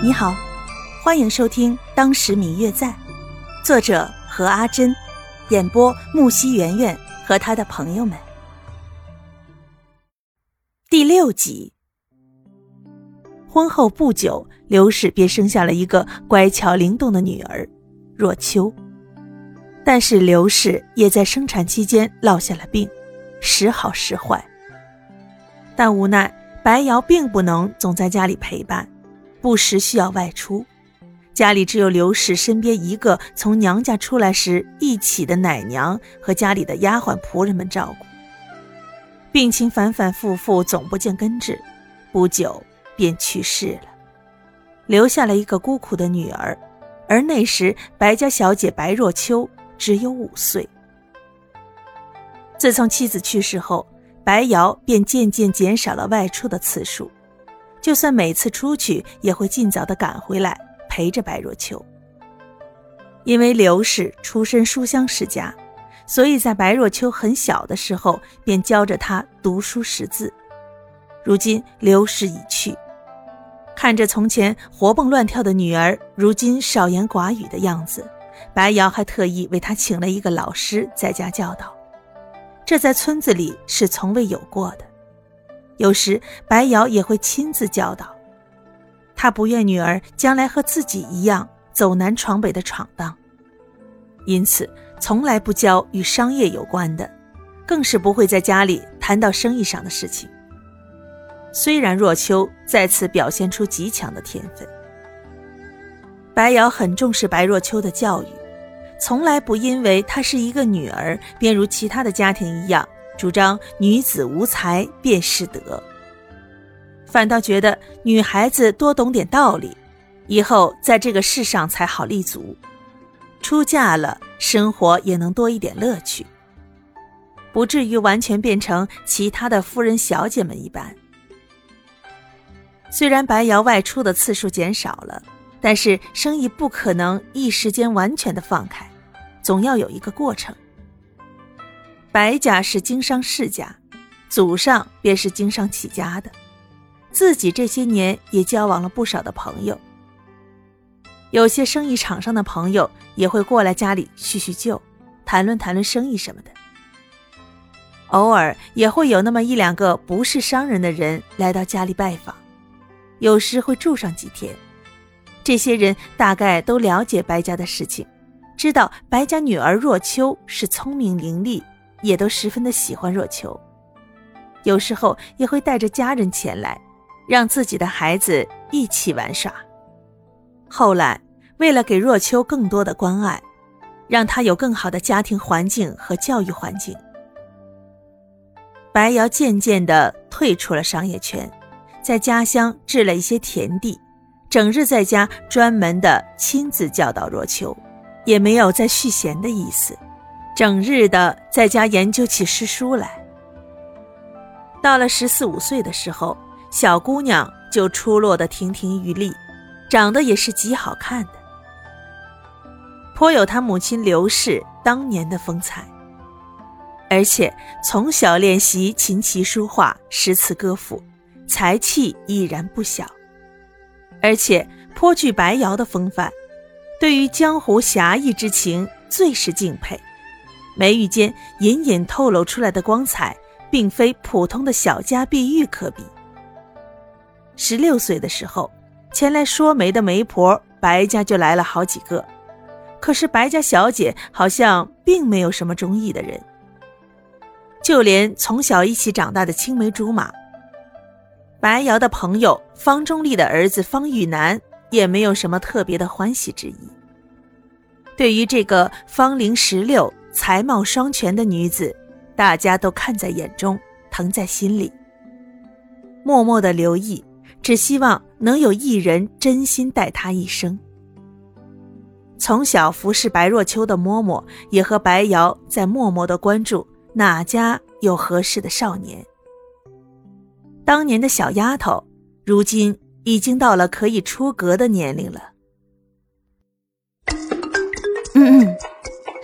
你好，欢迎收听《当时明月在》，作者何阿珍，演播木西圆圆和他的朋友们。第六集，婚后不久，刘氏便生下了一个乖巧灵动的女儿若秋。但是刘氏也在生产期间落下了病，时好时坏。但无奈白瑶并不能总在家里陪伴。不时需要外出，家里只有刘氏身边一个从娘家出来时一起的奶娘和家里的丫鬟仆人们照顾。病情反反复复，总不见根治，不久便去世了，留下了一个孤苦的女儿。而那时白家小姐白若秋只有五岁。自从妻子去世后，白瑶便渐渐减少了外出的次数。就算每次出去，也会尽早的赶回来陪着白若秋。因为刘氏出身书香世家，所以在白若秋很小的时候便教着她读书识字。如今刘氏已去，看着从前活蹦乱跳的女儿，如今少言寡语的样子，白瑶还特意为她请了一个老师在家教导，这在村子里是从未有过的。有时白瑶也会亲自教导，她不愿女儿将来和自己一样走南闯北的闯荡，因此从来不教与商业有关的，更是不会在家里谈到生意上的事情。虽然若秋再次表现出极强的天分，白瑶很重视白若秋的教育，从来不因为她是一个女儿，便如其他的家庭一样。主张女子无才便是德，反倒觉得女孩子多懂点道理，以后在这个世上才好立足，出嫁了生活也能多一点乐趣，不至于完全变成其他的夫人小姐们一般。虽然白瑶外出的次数减少了，但是生意不可能一时间完全的放开，总要有一个过程。白家是经商世家，祖上便是经商起家的，自己这些年也交往了不少的朋友。有些生意场上的朋友也会过来家里叙叙旧，谈论谈论生意什么的。偶尔也会有那么一两个不是商人的人来到家里拜访，有时会住上几天。这些人大概都了解白家的事情，知道白家女儿若秋是聪明伶俐。也都十分的喜欢若秋，有时候也会带着家人前来，让自己的孩子一起玩耍。后来，为了给若秋更多的关爱，让她有更好的家庭环境和教育环境，白瑶渐渐的退出了商业圈，在家乡置了一些田地，整日在家专门的亲自教导若秋，也没有再续弦的意思。整日的在家研究起诗书来。到了十四五岁的时候，小姑娘就出落得亭亭玉立，长得也是极好看的，颇有她母亲刘氏当年的风采。而且从小练习琴棋书画、诗词歌赋，才气已然不小，而且颇具白瑶的风范，对于江湖侠义之情最是敬佩。眉宇间隐隐透露出来的光彩，并非普通的小家碧玉可比。十六岁的时候，前来说媒的媒婆白家就来了好几个，可是白家小姐好像并没有什么中意的人，就连从小一起长大的青梅竹马白瑶的朋友方中立的儿子方玉楠，也没有什么特别的欢喜之意。对于这个芳龄十六。才貌双全的女子，大家都看在眼中，疼在心里，默默的留意，只希望能有一人真心待她一生。从小服侍白若秋的嬷嬷，也和白瑶在默默的关注哪家有合适的少年。当年的小丫头，如今已经到了可以出阁的年龄了。嗯嗯。